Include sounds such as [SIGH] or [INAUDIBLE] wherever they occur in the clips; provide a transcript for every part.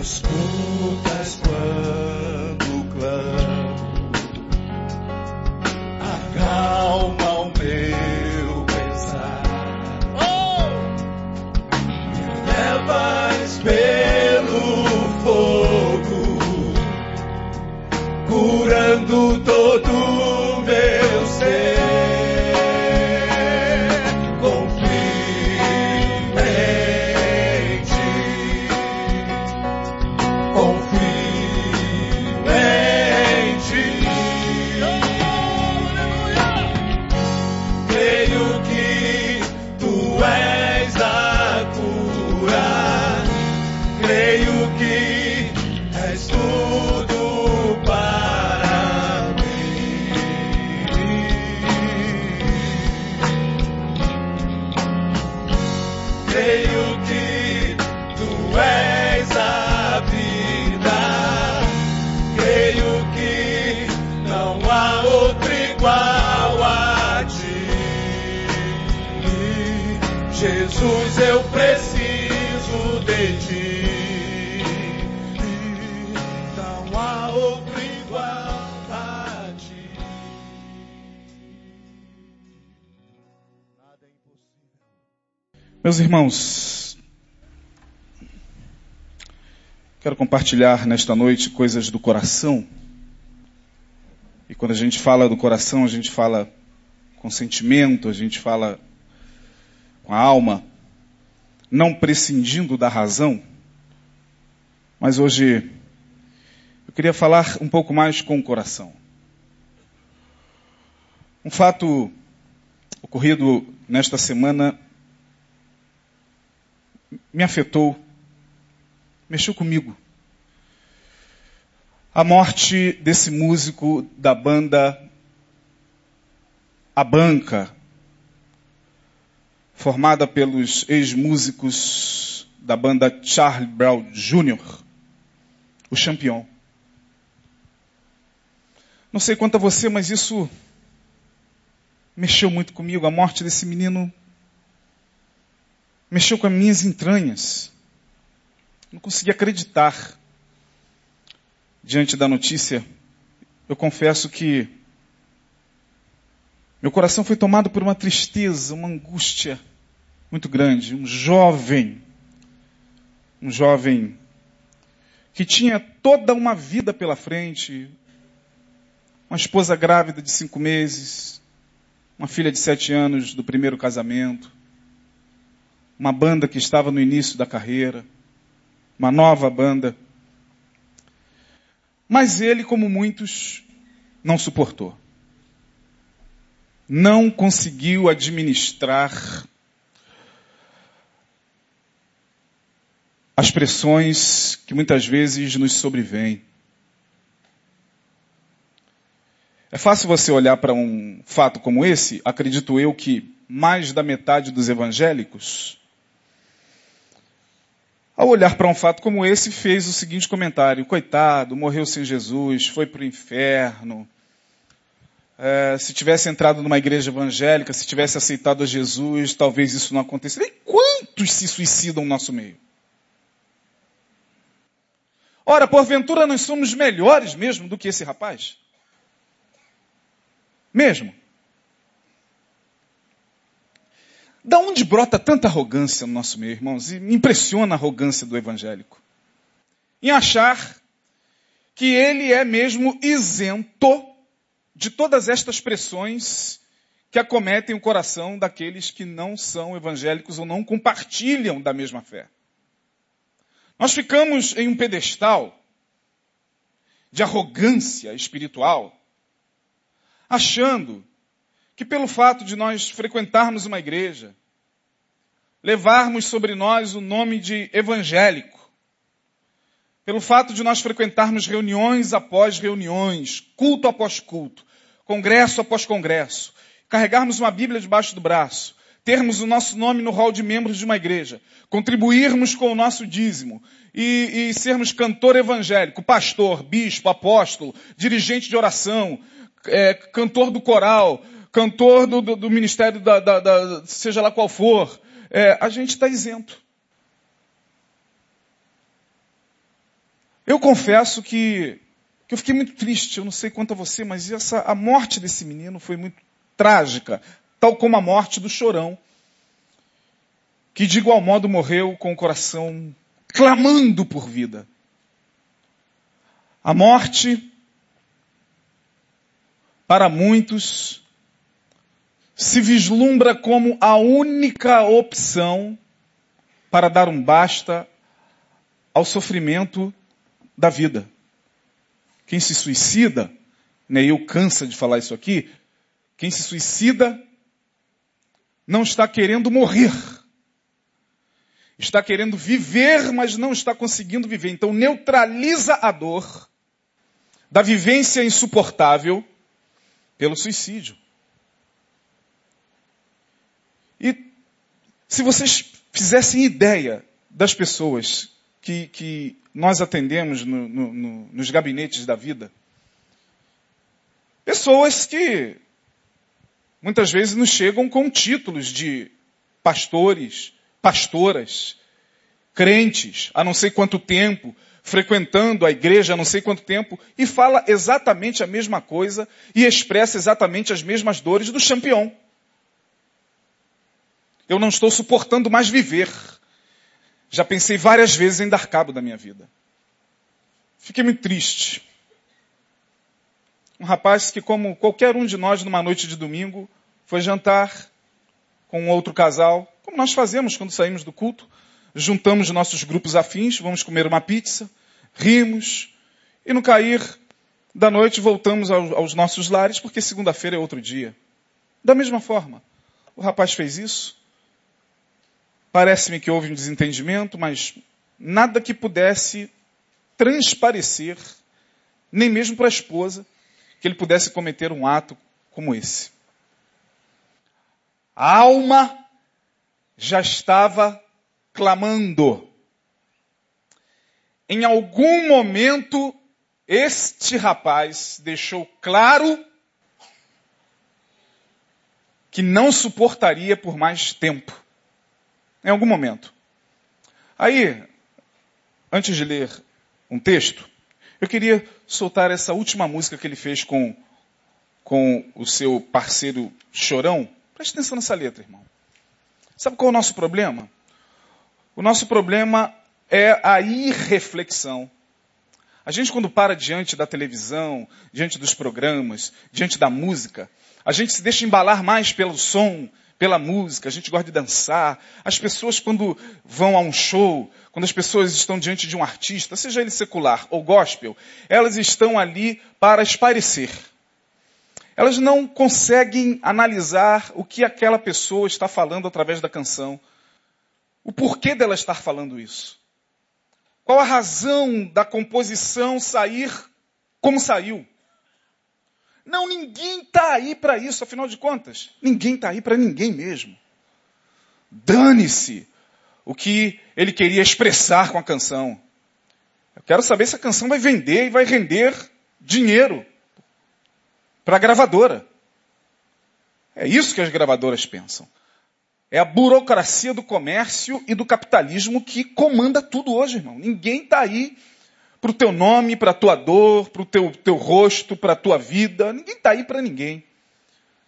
Escutas quando Meus irmãos, quero compartilhar nesta noite coisas do coração. E quando a gente fala do coração, a gente fala com sentimento, a gente fala com a alma, não prescindindo da razão. Mas hoje eu queria falar um pouco mais com o coração. Um fato ocorrido nesta semana me afetou, mexeu comigo. A morte desse músico da banda A Banca, formada pelos ex-músicos da banda Charlie Brown Jr., o Champion. Não sei quanto a você, mas isso mexeu muito comigo. A morte desse menino mexeu com as minhas entranhas. Não consegui acreditar. Diante da notícia, eu confesso que meu coração foi tomado por uma tristeza, uma angústia muito grande. Um jovem, um jovem que tinha toda uma vida pela frente, uma esposa grávida de cinco meses, uma filha de sete anos do primeiro casamento, uma banda que estava no início da carreira, uma nova banda. Mas ele, como muitos, não suportou. Não conseguiu administrar as pressões que muitas vezes nos sobrevêm. É fácil você olhar para um fato como esse, acredito eu que mais da metade dos evangélicos, ao olhar para um fato como esse, fez o seguinte comentário: coitado, morreu sem Jesus, foi para o inferno. É, se tivesse entrado numa igreja evangélica, se tivesse aceitado a Jesus, talvez isso não acontecesse. E quantos se suicidam no nosso meio? Ora, porventura nós somos melhores mesmo do que esse rapaz? Mesmo. Da onde brota tanta arrogância no nosso meio, irmãos? E me impressiona a arrogância do evangélico. Em achar que ele é mesmo isento de todas estas pressões que acometem o coração daqueles que não são evangélicos ou não compartilham da mesma fé. Nós ficamos em um pedestal de arrogância espiritual, achando que pelo fato de nós frequentarmos uma igreja, levarmos sobre nós o nome de evangélico, pelo fato de nós frequentarmos reuniões após reuniões, culto após culto, congresso após congresso, carregarmos uma Bíblia debaixo do braço, termos o nosso nome no hall de membros de uma igreja, contribuirmos com o nosso dízimo e, e sermos cantor evangélico, pastor, bispo, apóstolo, dirigente de oração, é, cantor do coral, cantor do, do, do ministério da, da, da, seja lá qual for, é, a gente está isento. Eu confesso que, que eu fiquei muito triste, eu não sei quanto a você, mas essa, a morte desse menino foi muito trágica, tal como a morte do chorão, que de igual modo morreu com o coração clamando por vida. A morte, para muitos, se vislumbra como a única opção para dar um basta ao sofrimento da vida. Quem se suicida, Neil cansa de falar isso aqui, quem se suicida não está querendo morrer. Está querendo viver, mas não está conseguindo viver. Então neutraliza a dor da vivência insuportável pelo suicídio. E se vocês fizessem ideia das pessoas que, que nós atendemos no, no, no, nos gabinetes da vida, pessoas que muitas vezes nos chegam com títulos de pastores, pastoras, crentes, há não sei quanto tempo, frequentando a igreja há não sei quanto tempo, e fala exatamente a mesma coisa e expressa exatamente as mesmas dores do campeão. Eu não estou suportando mais viver. Já pensei várias vezes em dar cabo da minha vida. Fiquei muito triste. Um rapaz que, como qualquer um de nós, numa noite de domingo, foi jantar com um outro casal, como nós fazemos quando saímos do culto. Juntamos nossos grupos afins, vamos comer uma pizza, rimos, e no cair da noite voltamos aos nossos lares, porque segunda-feira é outro dia. Da mesma forma, o rapaz fez isso, Parece-me que houve um desentendimento, mas nada que pudesse transparecer, nem mesmo para a esposa, que ele pudesse cometer um ato como esse. A alma já estava clamando. Em algum momento, este rapaz deixou claro que não suportaria por mais tempo em algum momento. Aí, antes de ler um texto, eu queria soltar essa última música que ele fez com, com o seu parceiro Chorão. Preste atenção nessa letra, irmão. Sabe qual é o nosso problema? O nosso problema é a irreflexão. A gente, quando para diante da televisão, diante dos programas, diante da música, a gente se deixa embalar mais pelo som, pela música, a gente gosta de dançar. As pessoas, quando vão a um show, quando as pessoas estão diante de um artista, seja ele secular ou gospel, elas estão ali para esparecer. Elas não conseguem analisar o que aquela pessoa está falando através da canção. O porquê dela estar falando isso. Qual a razão da composição sair como saiu. Não, ninguém está aí para isso, afinal de contas. Ninguém está aí para ninguém mesmo. Dane-se o que ele queria expressar com a canção. Eu quero saber se a canção vai vender e vai render dinheiro para a gravadora. É isso que as gravadoras pensam. É a burocracia do comércio e do capitalismo que comanda tudo hoje, irmão. Ninguém está aí para o teu nome, para a tua dor, para o teu, teu rosto, para a tua vida. Ninguém está aí para ninguém.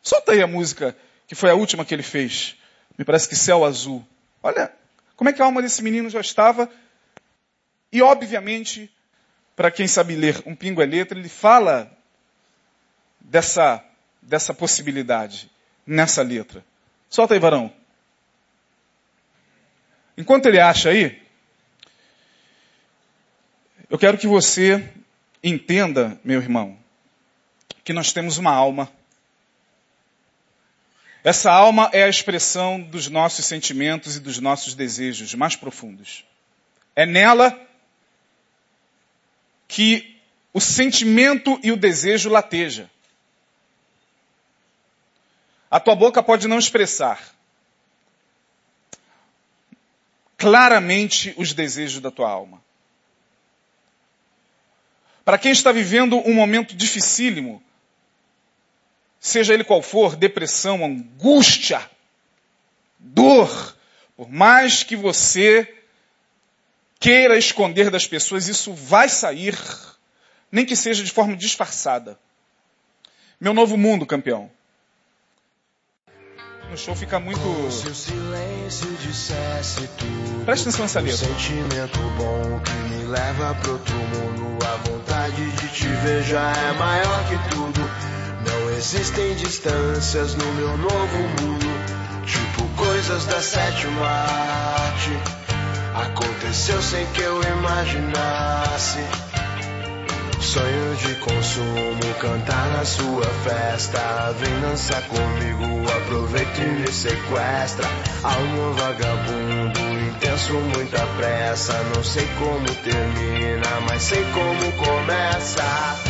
Solta aí a música que foi a última que ele fez. Me parece que Céu Azul. Olha como é que a alma desse menino já estava. E obviamente, para quem sabe ler um pingo é letra, ele fala dessa, dessa possibilidade nessa letra. Solta aí, varão. Enquanto ele acha aí, eu quero que você entenda, meu irmão, que nós temos uma alma. Essa alma é a expressão dos nossos sentimentos e dos nossos desejos mais profundos. É nela que o sentimento e o desejo lateja. A tua boca pode não expressar claramente os desejos da tua alma. Para quem está vivendo um momento dificílimo, seja ele qual for, depressão, angústia, dor, por mais que você queira esconder das pessoas, isso vai sair, nem que seja de forma disfarçada. Meu novo mundo, campeão. No show fica muito. Se o silêncio dissesse tudo. Presta atenção nessa Um letra. sentimento bom que me leva pro outro mundo. A vontade de te ver já é maior que tudo. Não existem distâncias no meu novo mundo. Tipo coisas da sétima arte. Aconteceu sem que eu imaginasse. Sonho de consumo, cantar na sua festa. Vem dançar comigo, aproveita e me sequestra. Alma vagabundo, intenso, muita pressa. Não sei como termina, mas sei como começa.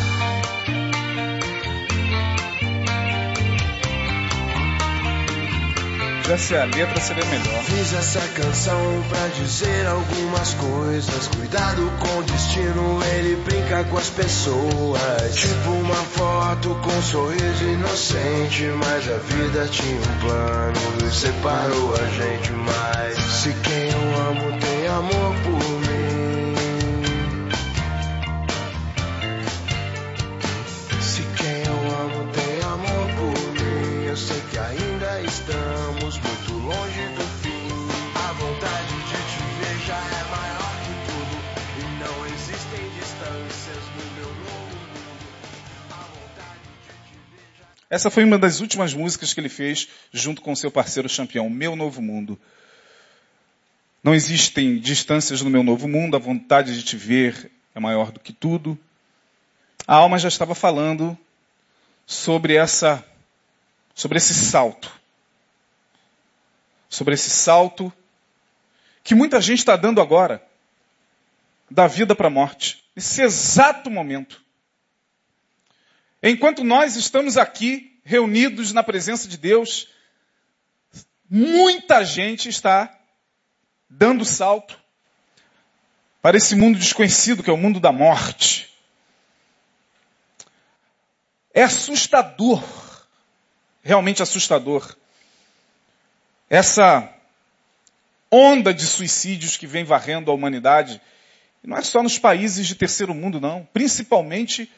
Se a letra seria melhor. Fiz essa canção pra dizer algumas coisas. Cuidado com o destino, ele brinca com as pessoas. Tipo uma foto com um sorriso inocente. Mas a vida tinha um plano e separou a gente. Mas se quem eu amo tem amor por Essa foi uma das últimas músicas que ele fez junto com seu parceiro campeão, Meu Novo Mundo. Não existem distâncias no meu novo mundo, a vontade de te ver é maior do que tudo. A alma já estava falando sobre essa sobre esse salto. Sobre esse salto que muita gente está dando agora da vida para a morte, nesse exato momento. Enquanto nós estamos aqui reunidos na presença de Deus, muita gente está dando salto para esse mundo desconhecido que é o mundo da morte. É assustador, realmente assustador, essa onda de suicídios que vem varrendo a humanidade. E não é só nos países de terceiro mundo, não. Principalmente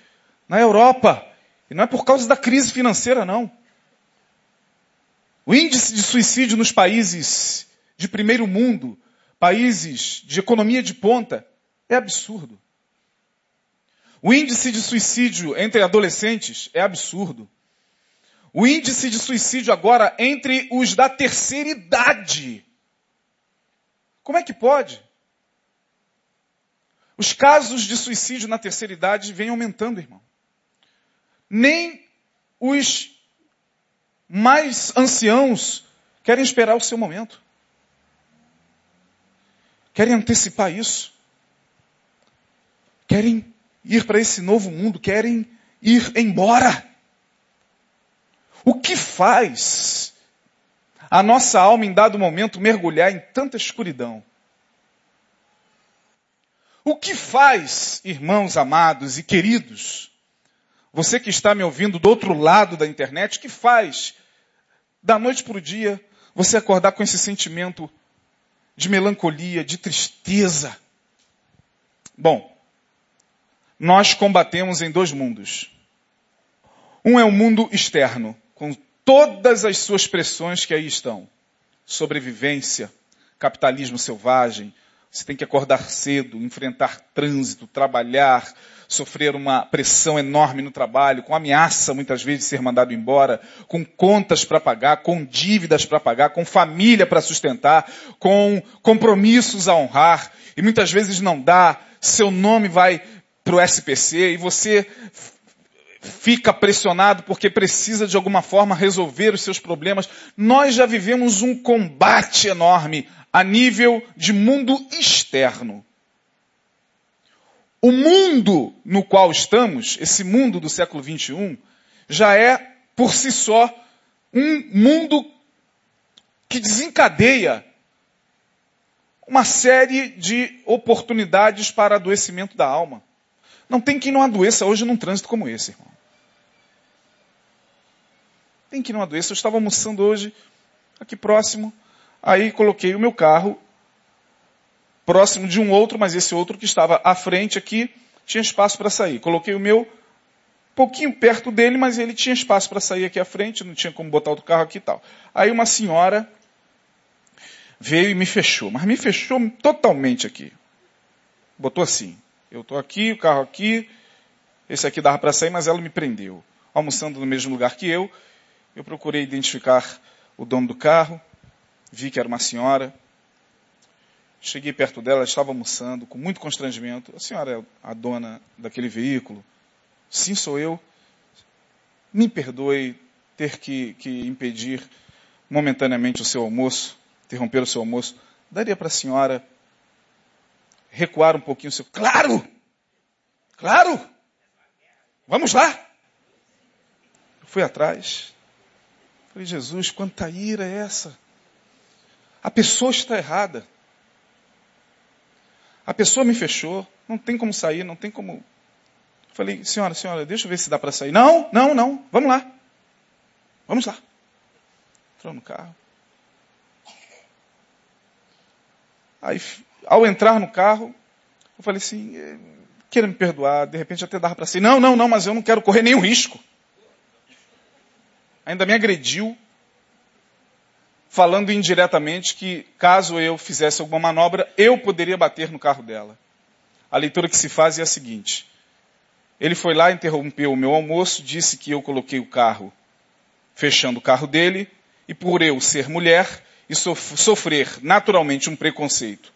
na Europa. E não é por causa da crise financeira, não. O índice de suicídio nos países de primeiro mundo, países de economia de ponta, é absurdo. O índice de suicídio entre adolescentes é absurdo. O índice de suicídio agora entre os da terceira idade. Como é que pode? Os casos de suicídio na terceira idade vêm aumentando, irmão. Nem os mais anciãos querem esperar o seu momento. Querem antecipar isso. Querem ir para esse novo mundo, querem ir embora. O que faz a nossa alma em dado momento mergulhar em tanta escuridão? O que faz, irmãos amados e queridos, você que está me ouvindo do outro lado da internet, que faz da noite para o dia você acordar com esse sentimento de melancolia, de tristeza? Bom, nós combatemos em dois mundos. Um é o mundo externo, com todas as suas pressões que aí estão. Sobrevivência, capitalismo selvagem, você tem que acordar cedo, enfrentar trânsito, trabalhar, sofrer uma pressão enorme no trabalho, com ameaça muitas vezes de ser mandado embora, com contas para pagar, com dívidas para pagar, com família para sustentar, com compromissos a honrar, e muitas vezes não dá, seu nome vai para o SPC e você fica pressionado porque precisa de alguma forma resolver os seus problemas. Nós já vivemos um combate enorme a nível de mundo externo. O mundo no qual estamos, esse mundo do século XXI, já é, por si só, um mundo que desencadeia uma série de oportunidades para adoecimento da alma. Não tem quem não adoeça hoje num trânsito como esse, irmão. Tem quem não adoeça. Eu estava almoçando hoje, aqui próximo, aí coloquei o meu carro próximo de um outro, mas esse outro que estava à frente aqui tinha espaço para sair. Coloquei o meu pouquinho perto dele, mas ele tinha espaço para sair aqui à frente, não tinha como botar outro carro aqui e tal. Aí uma senhora veio e me fechou, mas me fechou totalmente aqui. Botou assim, eu estou aqui, o carro aqui, esse aqui dava para sair, mas ela me prendeu. Almoçando no mesmo lugar que eu, eu procurei identificar o dono do carro, vi que era uma senhora, cheguei perto dela, ela estava almoçando, com muito constrangimento. A senhora é a dona daquele veículo? Sim, sou eu. Me perdoe ter que, que impedir momentaneamente o seu almoço, interromper o seu almoço. Daria para a senhora recuar um pouquinho o seu. Claro! Claro! Vamos lá! Eu fui atrás. Falei, Jesus, quanta ira é essa? A pessoa está errada. A pessoa me fechou, não tem como sair, não tem como Falei, senhora, senhora, deixa eu ver se dá para sair. Não, não, não, vamos lá. Vamos lá. Entrou no carro. Aí, ao entrar no carro, eu falei assim, eh, queira me perdoar, de repente até dava para sair. Não, não, não, mas eu não quero correr nenhum risco. Ainda me agrediu, falando indiretamente que caso eu fizesse alguma manobra, eu poderia bater no carro dela. A leitura que se faz é a seguinte: ele foi lá, interrompeu o meu almoço, disse que eu coloquei o carro fechando o carro dele, e por eu ser mulher e sofrer naturalmente um preconceito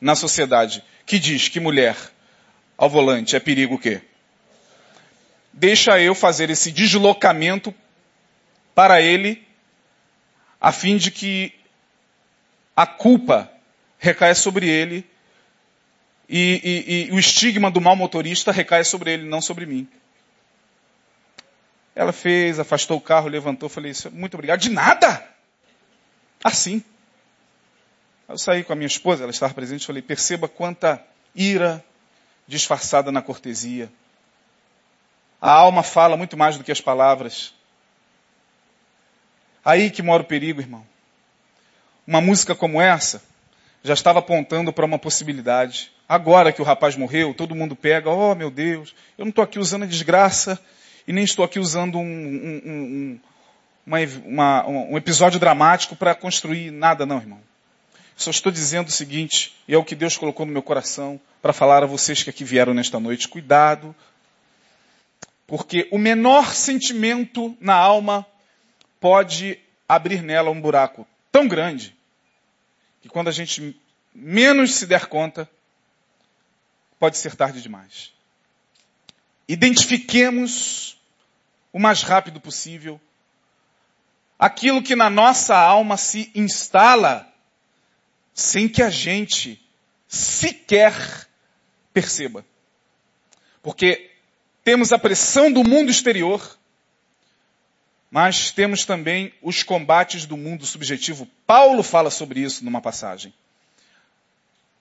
na sociedade que diz que mulher ao volante é perigo o quê? Deixa eu fazer esse deslocamento para ele, a fim de que a culpa recaia sobre ele e, e, e o estigma do mau motorista recai sobre ele, não sobre mim. Ela fez, afastou o carro, levantou, falei, muito obrigado. De nada! Assim. Eu saí com a minha esposa, ela estava presente, falei, perceba quanta ira disfarçada na cortesia. A alma fala muito mais do que as palavras. Aí que mora o perigo, irmão. Uma música como essa já estava apontando para uma possibilidade. Agora que o rapaz morreu, todo mundo pega, oh meu Deus, eu não estou aqui usando a desgraça e nem estou aqui usando um, um, um, uma, uma, um episódio dramático para construir nada, não, irmão. Só estou dizendo o seguinte, e é o que Deus colocou no meu coração para falar a vocês que aqui vieram nesta noite. Cuidado, porque o menor sentimento na alma pode abrir nela um buraco tão grande que quando a gente menos se der conta, pode ser tarde demais. Identifiquemos o mais rápido possível aquilo que na nossa alma se instala sem que a gente sequer perceba. Porque temos a pressão do mundo exterior, mas temos também os combates do mundo subjetivo. Paulo fala sobre isso numa passagem.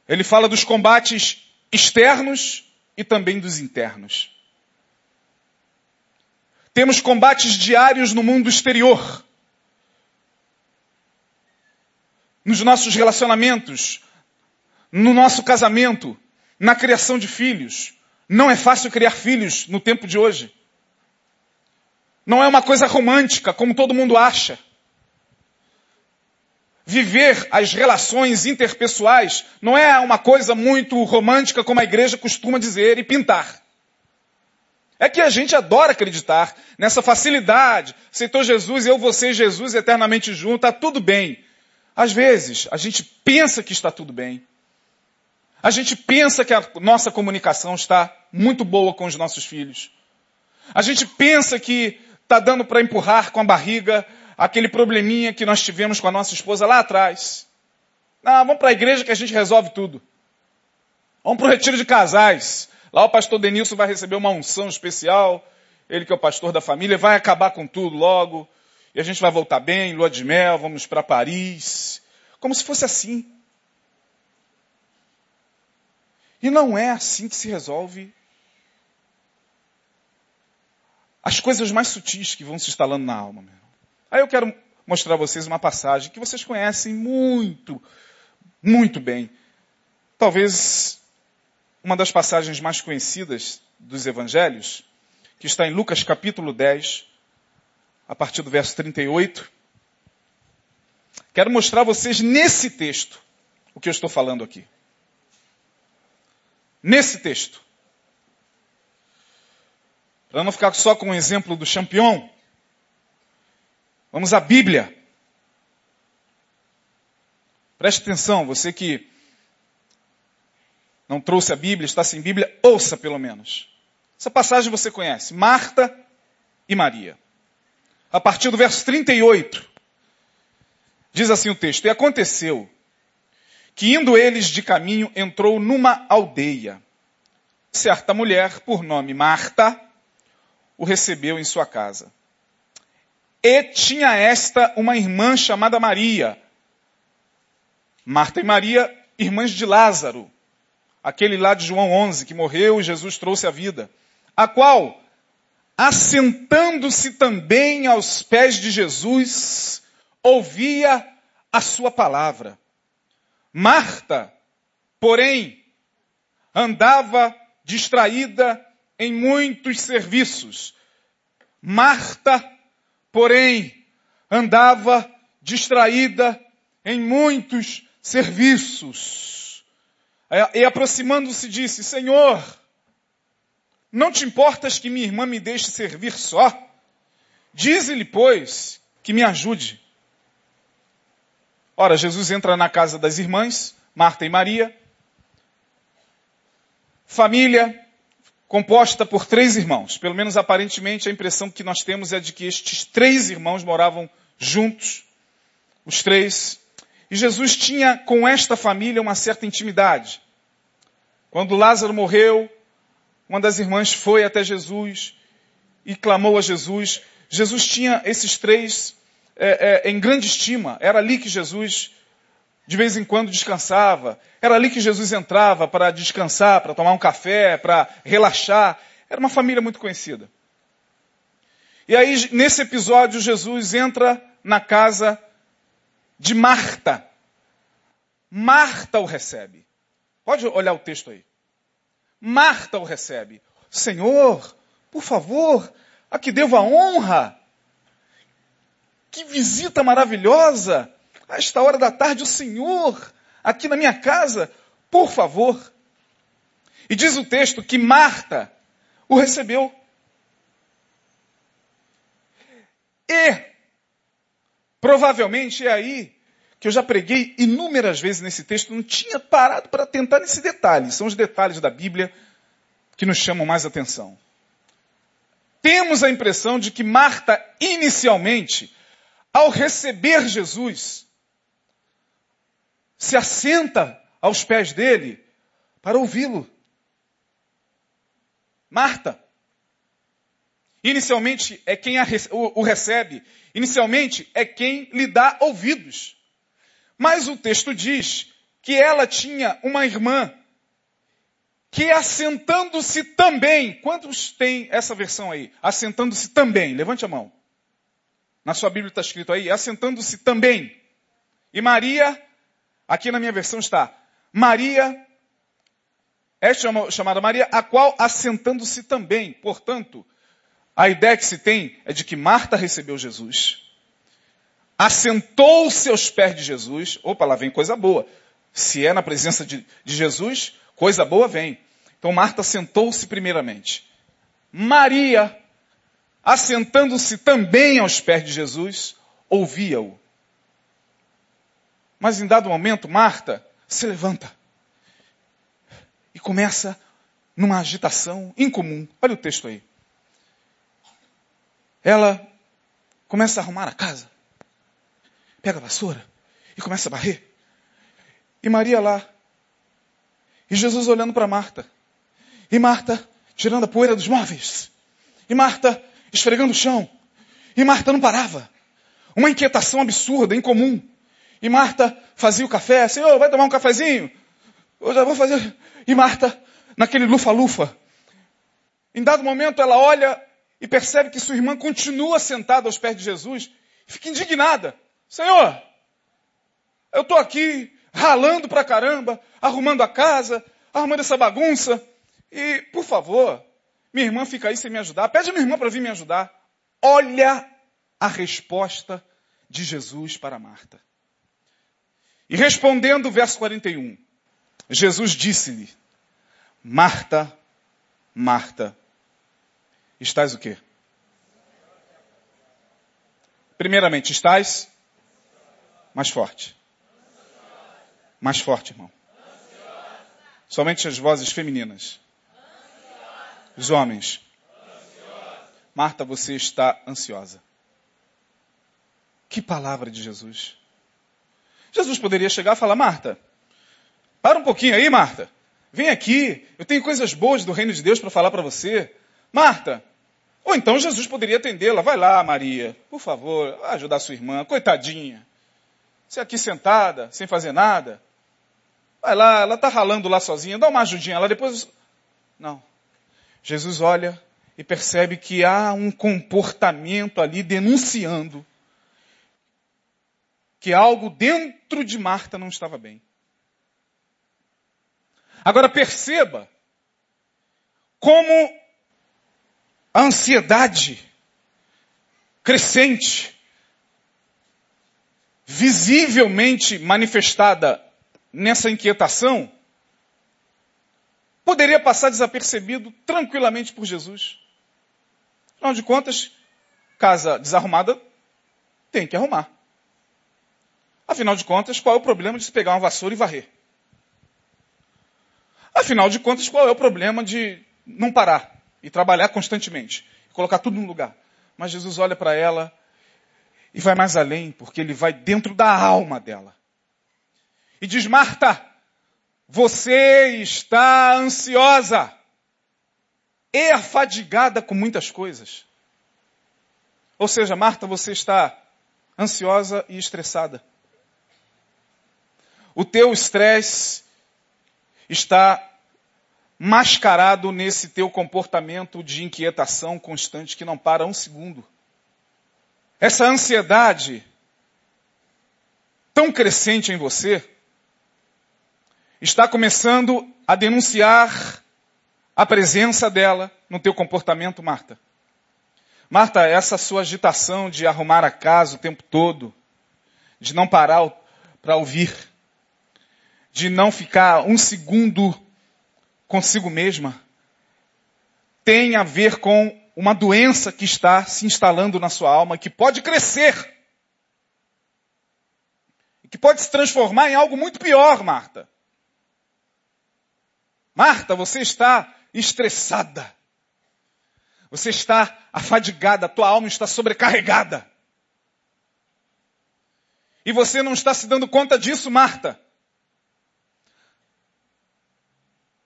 Ele fala dos combates externos e também dos internos. Temos combates diários no mundo exterior. Nos nossos relacionamentos, no nosso casamento, na criação de filhos. Não é fácil criar filhos no tempo de hoje. Não é uma coisa romântica, como todo mundo acha viver as relações interpessoais não é uma coisa muito romântica como a igreja costuma dizer e pintar. É que a gente adora acreditar nessa facilidade. Aceitou Jesus, eu, você e Jesus eternamente juntos, está tudo bem. Às vezes, a gente pensa que está tudo bem. A gente pensa que a nossa comunicação está muito boa com os nossos filhos. A gente pensa que está dando para empurrar com a barriga aquele probleminha que nós tivemos com a nossa esposa lá atrás. Ah, vamos para a igreja que a gente resolve tudo. Vamos para o retiro de casais. Lá o pastor Denilson vai receber uma unção especial. Ele que é o pastor da família vai acabar com tudo logo. E a gente vai voltar bem, lua de mel, vamos para Paris. Como se fosse assim. E não é assim que se resolve as coisas mais sutis que vão se instalando na alma. Meu. Aí eu quero mostrar a vocês uma passagem que vocês conhecem muito, muito bem. talvez uma das passagens mais conhecidas dos evangelhos, que está em Lucas capítulo 10, a partir do verso 38. Quero mostrar a vocês nesse texto o que eu estou falando aqui. Nesse texto. Para não ficar só com o exemplo do campeão, vamos à Bíblia. Preste atenção, você que não trouxe a Bíblia, está sem Bíblia, ouça pelo menos. Essa passagem você conhece. Marta e Maria. A partir do verso 38, diz assim o texto: E aconteceu que indo eles de caminho entrou numa aldeia. Certa mulher, por nome Marta, o recebeu em sua casa. E tinha esta uma irmã chamada Maria. Marta e Maria, irmãs de Lázaro, aquele lá de João 11, que morreu e Jesus trouxe a vida, a qual, assentando-se também aos pés de Jesus, ouvia a sua palavra. Marta, porém, andava distraída em muitos serviços. Marta, porém, andava distraída em muitos serviços. E aproximando-se disse, Senhor, não te importas que minha irmã me deixe servir só? Dize-lhe, pois, que me ajude. Ora, Jesus entra na casa das irmãs, Marta e Maria, família composta por três irmãos. Pelo menos aparentemente a impressão que nós temos é de que estes três irmãos moravam juntos, os três e Jesus tinha com esta família uma certa intimidade. Quando Lázaro morreu, uma das irmãs foi até Jesus e clamou a Jesus. Jesus tinha esses três é, é, em grande estima. Era ali que Jesus, de vez em quando, descansava. Era ali que Jesus entrava para descansar, para tomar um café, para relaxar. Era uma família muito conhecida. E aí, nesse episódio, Jesus entra na casa de Marta. Marta o recebe. Pode olhar o texto aí. Marta o recebe. Senhor, por favor, a que devo a honra. Que visita maravilhosa. A esta hora da tarde, o Senhor, aqui na minha casa, por favor. E diz o texto que Marta o recebeu. E Provavelmente é aí que eu já preguei inúmeras vezes nesse texto, não tinha parado para tentar nesse detalhe. São os detalhes da Bíblia que nos chamam mais atenção. Temos a impressão de que Marta, inicialmente, ao receber Jesus, se assenta aos pés dele para ouvi-lo. Marta, inicialmente é quem o recebe Inicialmente é quem lhe dá ouvidos. Mas o texto diz que ela tinha uma irmã que assentando-se também, quantos tem essa versão aí? Assentando-se também, levante a mão. Na sua Bíblia está escrito aí, assentando-se também. E Maria, aqui na minha versão está, Maria, é chamada Maria, a qual assentando-se também. Portanto, a ideia que se tem é de que Marta recebeu Jesus, assentou-se aos pés de Jesus. Opa, lá vem coisa boa. Se é na presença de, de Jesus, coisa boa vem. Então Marta sentou-se primeiramente. Maria, assentando-se também aos pés de Jesus, ouvia-o. Mas em dado momento, Marta se levanta e começa numa agitação incomum. Olha o texto aí ela começa a arrumar a casa, pega a vassoura e começa a varrer. E Maria lá. E Jesus olhando para Marta. E Marta tirando a poeira dos móveis. E Marta esfregando o chão. E Marta não parava. Uma inquietação absurda, incomum. E Marta fazia o café. Senhor, vai tomar um cafezinho? Eu já vou fazer. E Marta, naquele lufa-lufa. Em dado momento, ela olha e percebe que sua irmã continua sentada aos pés de Jesus, fica indignada. Senhor, eu estou aqui, ralando pra caramba, arrumando a casa, arrumando essa bagunça. E, por favor, minha irmã fica aí sem me ajudar. Pede a minha irmã para vir me ajudar. Olha a resposta de Jesus para Marta. E respondendo, verso 41, Jesus disse-lhe, Marta, Marta, estás o quê? Primeiramente, estás mais forte. Mais forte, irmão. Somente as vozes femininas. Os homens. Marta, você está ansiosa. Que palavra de Jesus. Jesus poderia chegar e falar, Marta, para um pouquinho aí, Marta. Vem aqui, eu tenho coisas boas do reino de Deus para falar para você. Marta. Ou então Jesus poderia atendê-la. Vai lá, Maria, por favor, vai ajudar sua irmã, coitadinha. Você aqui sentada, sem fazer nada. Vai lá, ela está ralando lá sozinha, dá uma ajudinha lá, depois. Não. Jesus olha e percebe que há um comportamento ali denunciando que algo dentro de Marta não estava bem. Agora perceba como a ansiedade crescente, visivelmente manifestada nessa inquietação, poderia passar desapercebido tranquilamente por Jesus. Afinal de contas, casa desarrumada tem que arrumar. Afinal de contas, qual é o problema de se pegar uma vassoura e varrer? Afinal de contas, qual é o problema de não parar e trabalhar constantemente, e colocar tudo no lugar? Mas Jesus olha para ela e vai mais além, porque ele vai dentro da alma dela. E diz: Marta, você está ansiosa e afadigada com muitas coisas. Ou seja, Marta, você está ansiosa e estressada. O teu estresse está mascarado nesse teu comportamento de inquietação constante que não para um segundo. Essa ansiedade tão crescente em você está começando a denunciar a presença dela no teu comportamento, Marta. Marta, essa sua agitação de arrumar a casa o tempo todo, de não parar para ouvir, de não ficar um segundo consigo mesma, tem a ver com uma doença que está se instalando na sua alma, que pode crescer, que pode se transformar em algo muito pior, Marta. Marta, você está estressada. Você está afadigada, a tua alma está sobrecarregada. E você não está se dando conta disso, Marta.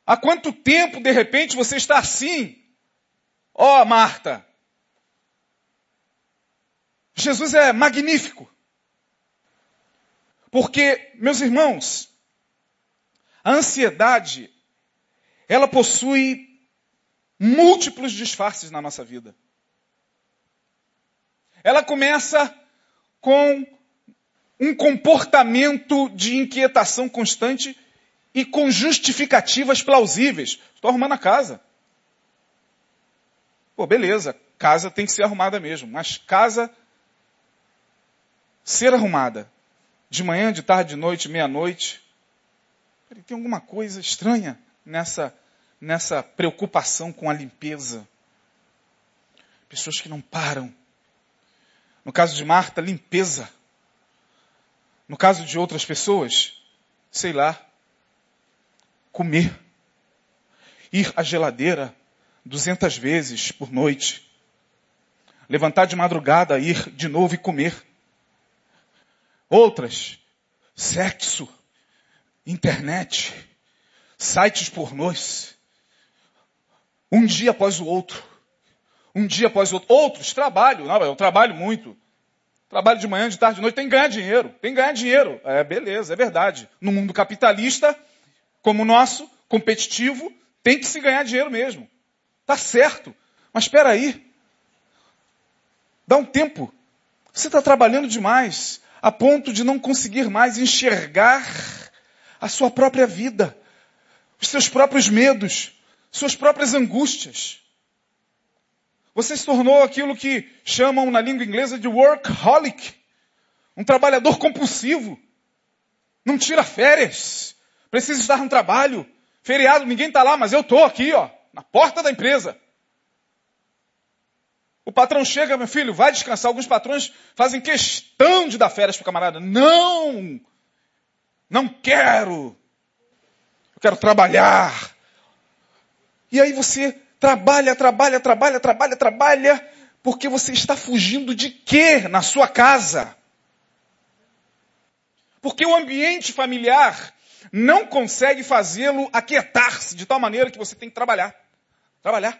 Há quanto tempo, de repente, você está assim? Ó, oh, Marta. Jesus é magnífico. Porque, meus irmãos, a ansiedade ela possui múltiplos disfarces na nossa vida. Ela começa com um comportamento de inquietação constante e com justificativas plausíveis. Estou arrumando a casa. Pô, beleza, casa tem que ser arrumada mesmo, mas casa ser arrumada de manhã, de tarde, de noite, meia-noite, tem alguma coisa estranha nessa, nessa preocupação com a limpeza. Pessoas que não param. No caso de Marta, limpeza. No caso de outras pessoas, sei lá, comer. Ir à geladeira duzentas vezes por noite. Levantar de madrugada, ir de novo e comer. Outras, sexo, internet, sites pornôs. Um dia após o outro. Um dia após o outro. Outros, trabalho. Não, eu trabalho muito. Trabalho de manhã, de tarde, de noite. Tem que ganhar dinheiro. Tem que ganhar dinheiro. É, beleza, é verdade. No mundo capitalista, como o nosso, competitivo, tem que se ganhar dinheiro mesmo. Tá certo. Mas espera aí. Dá um tempo. Você está trabalhando demais, a ponto de não conseguir mais enxergar a sua própria vida, os seus próprios medos, suas próprias angústias. Você se tornou aquilo que chamam na língua inglesa de workaholic, um trabalhador compulsivo. Não tira férias, precisa estar no trabalho. Feriado, ninguém está lá, mas eu estou aqui, ó, na porta da empresa. O patrão chega, meu filho, vai descansar. Alguns patrões fazem questão de dar férias para o camarada. Não! Não quero! Eu quero trabalhar. E aí você trabalha, trabalha, trabalha, trabalha, trabalha, porque você está fugindo de quê na sua casa? Porque o ambiente familiar não consegue fazê-lo aquietar-se de tal maneira que você tem que trabalhar. Trabalhar.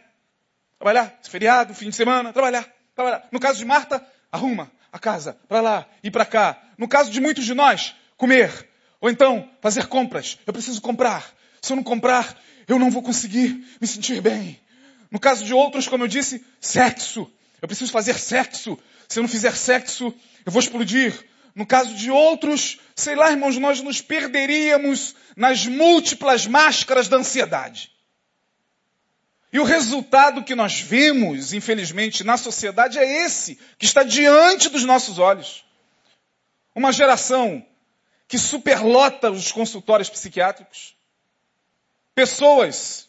Trabalhar. Feriado, fim de semana, trabalhar. Trabalhar. No caso de Marta, arruma a casa para lá e para cá. No caso de muitos de nós, comer. Ou então, fazer compras. Eu preciso comprar. Se eu não comprar, eu não vou conseguir me sentir bem. No caso de outros, como eu disse, sexo. Eu preciso fazer sexo. Se eu não fizer sexo, eu vou explodir. No caso de outros, sei lá, irmãos, nós nos perderíamos nas múltiplas máscaras da ansiedade. E o resultado que nós vemos, infelizmente, na sociedade é esse, que está diante dos nossos olhos. Uma geração que superlota os consultórios psiquiátricos. Pessoas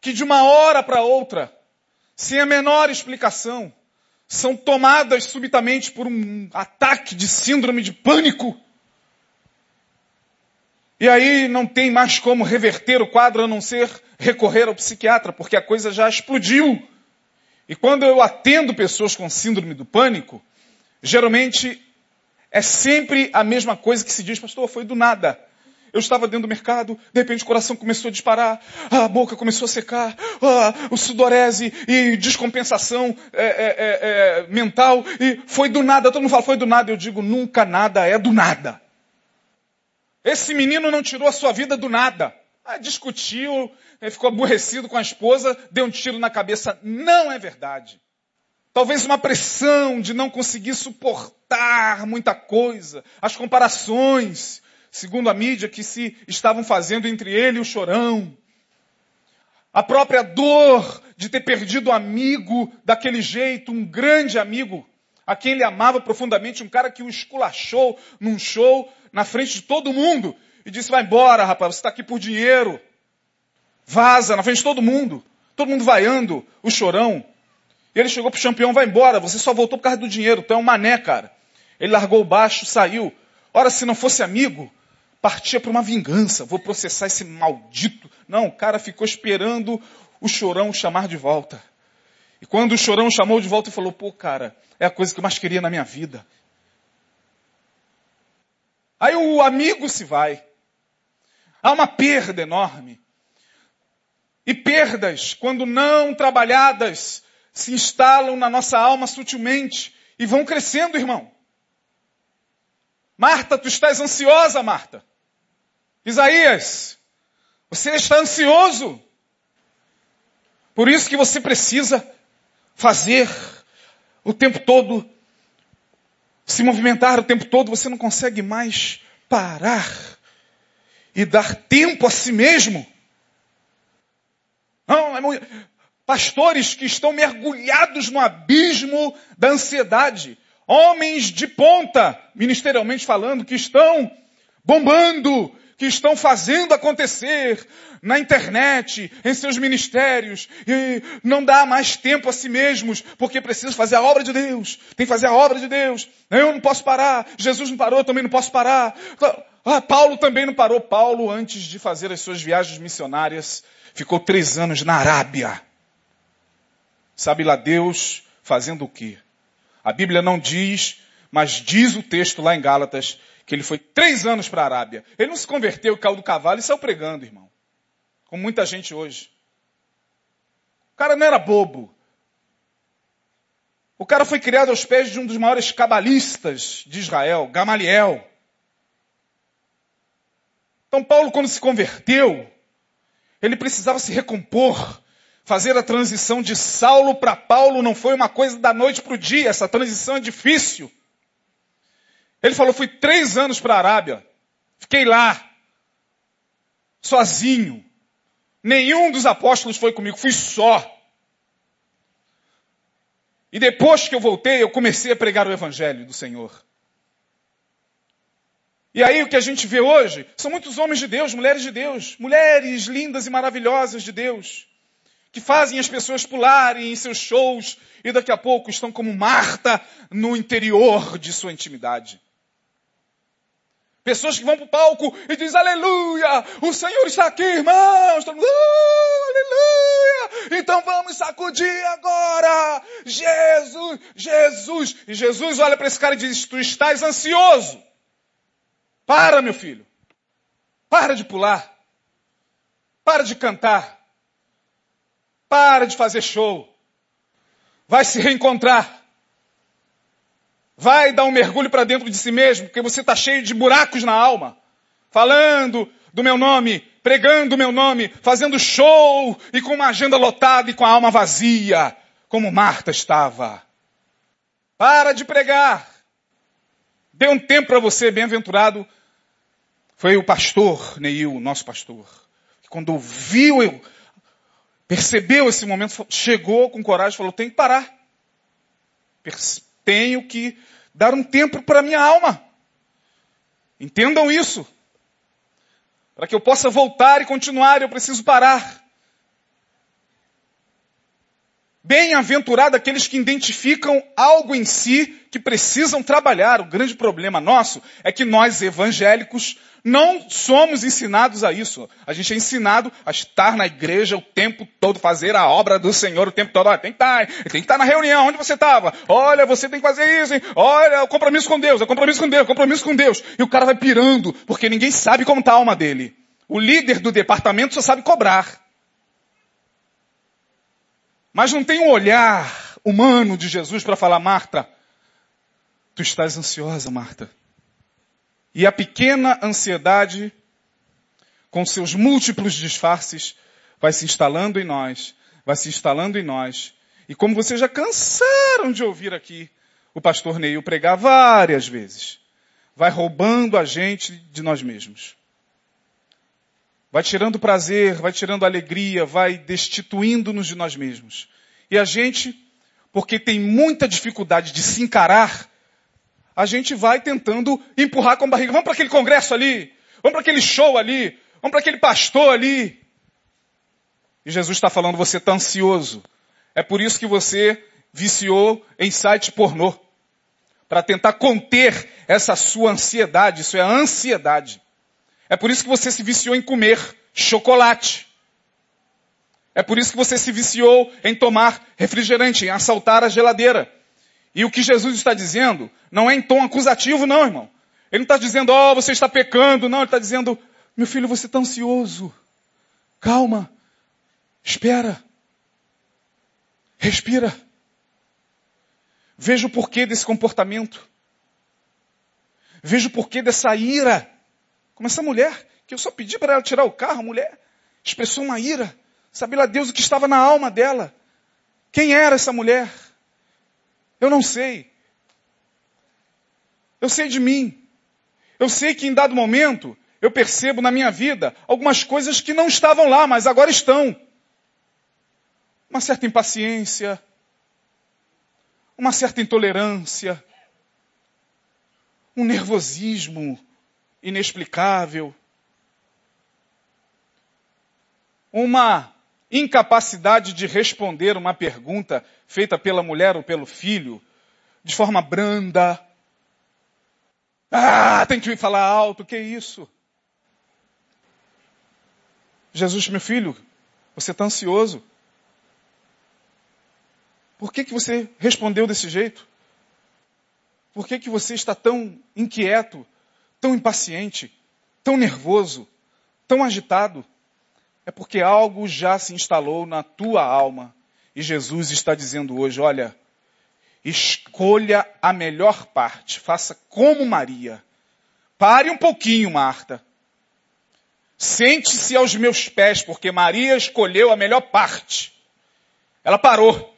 que de uma hora para outra, sem a menor explicação, são tomadas subitamente por um ataque de síndrome de pânico. E aí não tem mais como reverter o quadro a não ser recorrer ao psiquiatra, porque a coisa já explodiu. E quando eu atendo pessoas com síndrome do pânico, geralmente é sempre a mesma coisa que se diz, pastor, foi do nada. Eu estava dentro do mercado, de repente o coração começou a disparar, a boca começou a secar, ah, o sudorese e descompensação é, é, é, é, mental, e foi do nada. Todo mundo fala, foi do nada. Eu digo, nunca nada é do nada. Esse menino não tirou a sua vida do nada. Ah, discutiu, ficou aborrecido com a esposa, deu um tiro na cabeça. Não é verdade. Talvez uma pressão de não conseguir suportar muita coisa, as comparações, segundo a mídia, que se estavam fazendo entre ele e o chorão. A própria dor de ter perdido um amigo daquele jeito, um grande amigo, a quem ele amava profundamente, um cara que o esculachou num show na frente de todo mundo e disse: Vai embora, rapaz, você está aqui por dinheiro. Vaza na frente de todo mundo. Todo mundo vaiando, o chorão. E ele chegou pro campeão: Vai embora, você só voltou por causa do dinheiro, tu é um mané, cara. Ele largou o baixo, saiu. Ora, se não fosse amigo, partia para uma vingança, vou processar esse maldito. Não, o cara ficou esperando o chorão chamar de volta. E quando o chorão chamou de volta e falou, pô, cara, é a coisa que eu mais queria na minha vida. Aí o amigo se vai. Há uma perda enorme. E perdas, quando não trabalhadas, se instalam na nossa alma sutilmente e vão crescendo, irmão. Marta, tu estás ansiosa, Marta. Isaías, você está ansioso. Por isso que você precisa fazer o tempo todo, se movimentar o tempo todo, você não consegue mais parar e dar tempo a si mesmo. Não, é. Pastores que estão mergulhados no abismo da ansiedade. Homens de ponta, ministerialmente falando, que estão bombando, que estão fazendo acontecer na internet, em seus ministérios, e não dá mais tempo a si mesmos, porque precisam fazer a obra de Deus, tem que fazer a obra de Deus. Eu não posso parar, Jesus não parou, eu também não posso parar. Ah, Paulo também não parou. Paulo, antes de fazer as suas viagens missionárias, ficou três anos na Arábia. Sabe lá Deus fazendo o quê? A Bíblia não diz, mas diz o texto lá em Gálatas que ele foi três anos para a Arábia. Ele não se converteu, caiu do cavalo e saiu pregando, irmão. Como muita gente hoje. O cara não era bobo. O cara foi criado aos pés de um dos maiores cabalistas de Israel, Gamaliel. Então Paulo, quando se converteu, ele precisava se recompor. Fazer a transição de Saulo para Paulo não foi uma coisa da noite para o dia. Essa transição é difícil. Ele falou: fui três anos para a Arábia, fiquei lá, sozinho. Nenhum dos apóstolos foi comigo, fui só. E depois que eu voltei, eu comecei a pregar o evangelho do Senhor. E aí o que a gente vê hoje são muitos homens de Deus, mulheres de Deus, mulheres lindas e maravilhosas de Deus, que fazem as pessoas pularem em seus shows e daqui a pouco estão como Marta no interior de sua intimidade. Pessoas que vão para o palco e dizem, aleluia, o Senhor está aqui, irmãos. Uh, aleluia. Então vamos sacudir agora. Jesus, Jesus. E Jesus olha para esse cara e diz, tu estás ansioso. Para, meu filho. Para de pular. Para de cantar. Para de fazer show. Vai se reencontrar. Vai dar um mergulho para dentro de si mesmo, porque você está cheio de buracos na alma. Falando do meu nome, pregando o meu nome, fazendo show e com uma agenda lotada e com a alma vazia, como Marta estava. Para de pregar. Dê um tempo para você, bem-aventurado. Foi o pastor, Neil, nosso pastor, que quando ouviu, percebeu esse momento, chegou com coragem e falou, tem que parar tenho que dar um tempo para minha alma. Entendam isso. Para que eu possa voltar e continuar, eu preciso parar. Bem-aventurado aqueles que identificam algo em si que precisam trabalhar. O grande problema nosso é que nós evangélicos não somos ensinados a isso. A gente é ensinado a estar na igreja o tempo todo, fazer a obra do Senhor o tempo todo. Olha, tem que estar, tem que estar na reunião. Onde você estava? Olha, você tem que fazer isso. Hein? Olha, o compromisso com Deus, é compromisso com Deus, compromisso com Deus. E o cara vai pirando, porque ninguém sabe como está a alma dele. O líder do departamento só sabe cobrar. Mas não tem um olhar humano de Jesus para falar, Marta, tu estás ansiosa, Marta. E a pequena ansiedade, com seus múltiplos disfarces, vai se instalando em nós, vai se instalando em nós. E como vocês já cansaram de ouvir aqui o pastor Neil pregar várias vezes, vai roubando a gente de nós mesmos. Vai tirando prazer, vai tirando alegria, vai destituindo-nos de nós mesmos. E a gente, porque tem muita dificuldade de se encarar, a gente vai tentando empurrar com a barriga. Vamos para aquele congresso ali. Vamos para aquele show ali. Vamos para aquele pastor ali. E Jesus está falando, você está ansioso. É por isso que você viciou em site pornô. Para tentar conter essa sua ansiedade. Isso é ansiedade. É por isso que você se viciou em comer chocolate. É por isso que você se viciou em tomar refrigerante, em assaltar a geladeira. E o que Jesus está dizendo não é em tom acusativo, não, irmão. Ele não está dizendo, ó, oh, você está pecando. Não, ele está dizendo, meu filho, você está ansioso. Calma. Espera. Respira. Veja o porquê desse comportamento. Veja o porquê dessa ira. Como essa mulher, que eu só pedi para ela tirar o carro, a mulher expressou uma ira. Sabe lá Deus o que estava na alma dela. Quem era essa mulher? Eu não sei. Eu sei de mim. Eu sei que em dado momento eu percebo na minha vida algumas coisas que não estavam lá, mas agora estão. Uma certa impaciência, uma certa intolerância, um nervosismo inexplicável, uma incapacidade de responder uma pergunta feita pela mulher ou pelo filho de forma branda. Ah, tem que me falar alto, que isso? Jesus, meu filho, você está ansioso. Por que, que você respondeu desse jeito? Por que, que você está tão inquieto, tão impaciente, tão nervoso, tão agitado? é porque algo já se instalou na tua alma. E Jesus está dizendo hoje: olha, escolha a melhor parte, faça como Maria. Pare um pouquinho, Marta. Sente-se aos meus pés, porque Maria escolheu a melhor parte. Ela parou.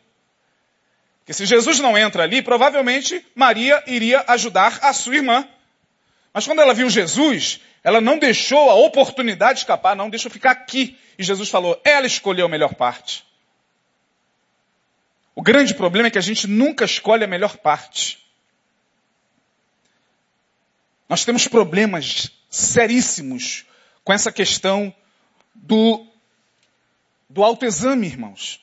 Porque se Jesus não entra ali, provavelmente Maria iria ajudar a sua irmã. Mas quando ela viu Jesus, ela não deixou a oportunidade escapar, não, deixa eu ficar aqui. E Jesus falou, ela escolheu a melhor parte. O grande problema é que a gente nunca escolhe a melhor parte. Nós temos problemas seríssimos com essa questão do, do autoexame, irmãos.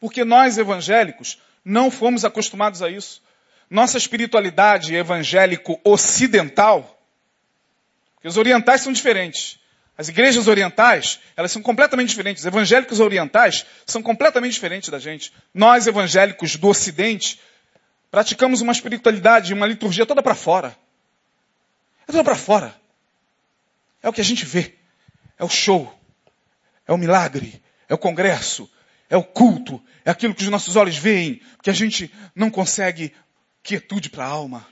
Porque nós, evangélicos, não fomos acostumados a isso. Nossa espiritualidade evangélico ocidental, porque os orientais são diferentes. As igrejas orientais, elas são completamente diferentes. Os evangélicos orientais são completamente diferentes da gente. Nós, evangélicos do ocidente, praticamos uma espiritualidade, uma liturgia toda para fora. É toda para fora. É o que a gente vê. É o show. É o milagre. É o congresso. É o culto. É aquilo que os nossos olhos veem, que a gente não consegue quietude para a alma.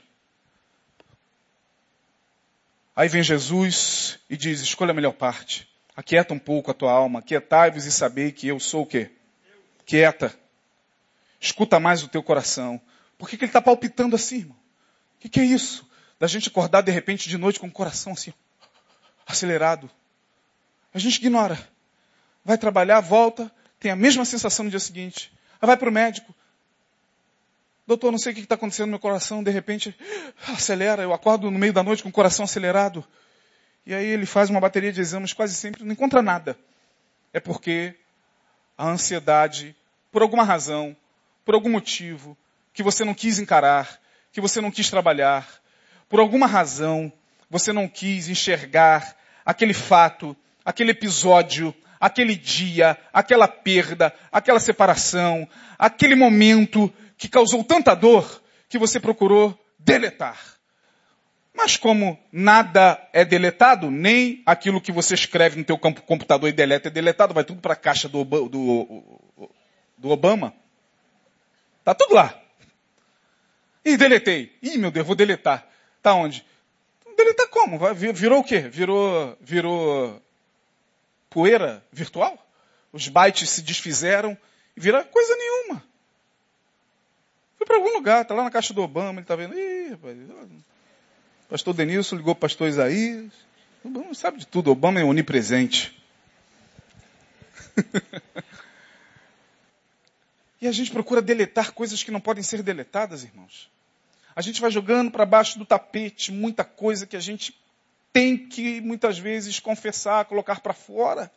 Aí vem Jesus e diz: escolha a melhor parte. Aquieta um pouco a tua alma. Quietai-vos e sabei que eu sou o quê? Quieta. Escuta mais o teu coração. Por que, que ele está palpitando assim, irmão? O que, que é isso? Da gente acordar de repente de noite com o coração assim, acelerado. A gente ignora. Vai trabalhar, volta, tem a mesma sensação no dia seguinte. Aí vai para o médico. Doutor, não sei o que está acontecendo no meu coração, de repente acelera, eu acordo no meio da noite com o coração acelerado. E aí ele faz uma bateria de exames, quase sempre não encontra nada. É porque a ansiedade, por alguma razão, por algum motivo, que você não quis encarar, que você não quis trabalhar, por alguma razão, você não quis enxergar aquele fato, aquele episódio, aquele dia, aquela perda, aquela separação, aquele momento que causou tanta dor que você procurou deletar. Mas como nada é deletado, nem aquilo que você escreve no teu computador e deleta é deletado, vai tudo para a caixa do, do, do Obama. Tá tudo lá. E deletei. Ih, meu Deus, vou deletar. Tá onde? Deletar como? Virou o quê? Virou, virou poeira virtual? Os bytes se desfizeram vira coisa nenhuma. Foi para algum lugar, está lá na caixa do Obama, ele está vendo. Ih, rapaz, pastor Denilson ligou para pastor Isaías. O Obama sabe de tudo, Obama é onipresente. [LAUGHS] e a gente procura deletar coisas que não podem ser deletadas, irmãos. A gente vai jogando para baixo do tapete muita coisa que a gente tem que muitas vezes confessar, colocar para fora.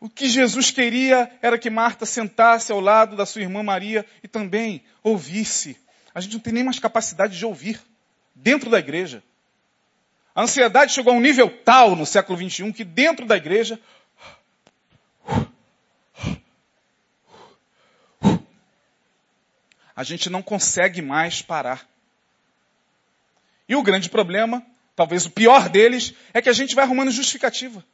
O que Jesus queria era que Marta sentasse ao lado da sua irmã Maria e também ouvisse. A gente não tem nem mais capacidade de ouvir dentro da igreja. A ansiedade chegou a um nível tal no século XXI que dentro da igreja a gente não consegue mais parar. E o grande problema, talvez o pior deles, é que a gente vai arrumando justificativa.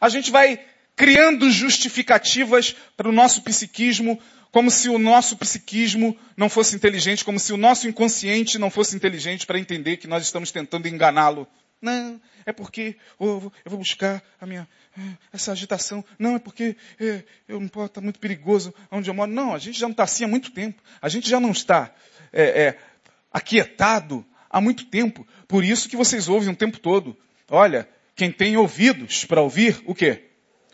A gente vai criando justificativas para o nosso psiquismo, como se o nosso psiquismo não fosse inteligente, como se o nosso inconsciente não fosse inteligente para entender que nós estamos tentando enganá-lo. Não, é porque eu vou buscar a minha eh, essa agitação. Não, é porque é, eu não posso estar muito perigoso onde eu moro. Não, a gente já não está assim há muito tempo. A gente já não está é, é, aquietado há muito tempo. Por isso que vocês ouvem o tempo todo. Olha, quem tem ouvidos para ouvir, o quê?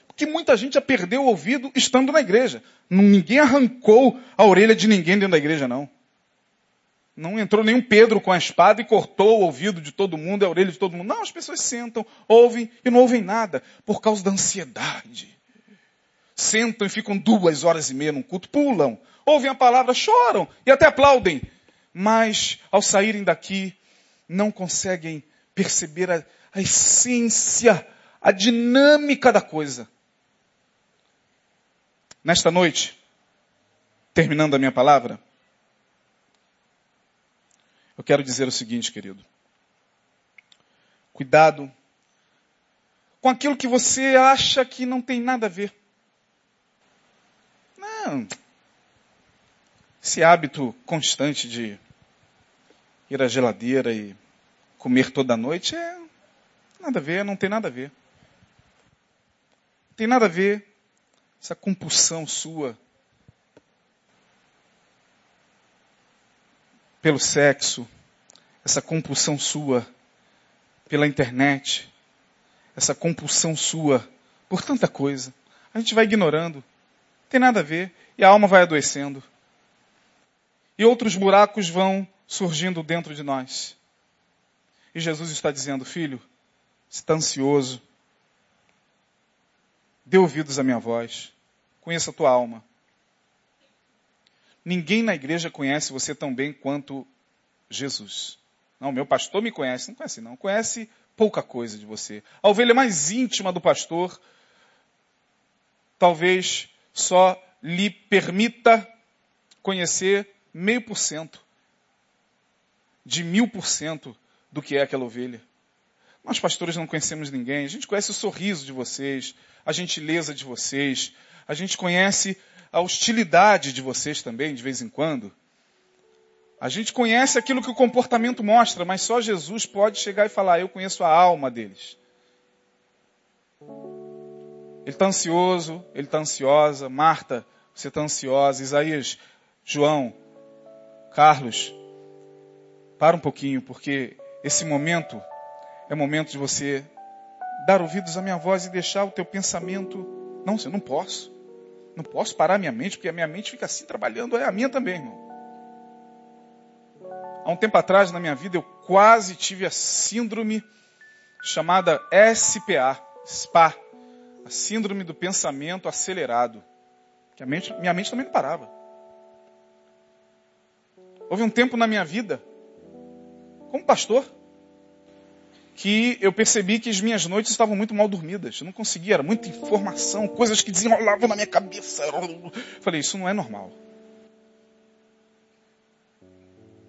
Porque muita gente já perdeu o ouvido estando na igreja. Ninguém arrancou a orelha de ninguém dentro da igreja, não. Não entrou nenhum Pedro com a espada e cortou o ouvido de todo mundo, a orelha de todo mundo. Não, as pessoas sentam, ouvem e não ouvem nada por causa da ansiedade. Sentam e ficam duas horas e meia num culto, pulam, ouvem a palavra, choram e até aplaudem. Mas ao saírem daqui, não conseguem perceber a, a essência, a dinâmica da coisa. Nesta noite, terminando a minha palavra, eu quero dizer o seguinte, querido. Cuidado com aquilo que você acha que não tem nada a ver. Não. Esse hábito constante de ir à geladeira e comer toda noite é Nada a ver, não tem nada a ver. Tem nada a ver essa compulsão sua pelo sexo, essa compulsão sua pela internet, essa compulsão sua por tanta coisa. A gente vai ignorando. Tem nada a ver. E a alma vai adoecendo. E outros buracos vão surgindo dentro de nós. E Jesus está dizendo, filho, está ansioso. Dê ouvidos à minha voz. Conheça a tua alma. Ninguém na igreja conhece você tão bem quanto Jesus. Não, meu pastor me conhece. Não conhece, não. Conhece pouca coisa de você. A ovelha mais íntima do pastor talvez só lhe permita conhecer meio por cento de mil por cento do que é aquela ovelha. Nós pastores não conhecemos ninguém. A gente conhece o sorriso de vocês, a gentileza de vocês, a gente conhece a hostilidade de vocês também, de vez em quando. A gente conhece aquilo que o comportamento mostra, mas só Jesus pode chegar e falar: Eu conheço a alma deles. Ele está ansioso, ele está ansiosa. Marta, você está ansiosa. Isaías, João, Carlos, para um pouquinho, porque esse momento é momento de você dar ouvidos à minha voz e deixar o teu pensamento. Não, eu não posso. Não posso parar a minha mente, porque a minha mente fica assim trabalhando, é a minha também, irmão. Há um tempo atrás na minha vida eu quase tive a síndrome chamada SPA, SPA, a síndrome do pensamento acelerado. Que a mente, minha mente também não parava. Houve um tempo na minha vida, como pastor, que eu percebi que as minhas noites estavam muito mal dormidas. Eu não conseguia, era muita informação, coisas que desenrolavam na minha cabeça. Falei, isso não é normal.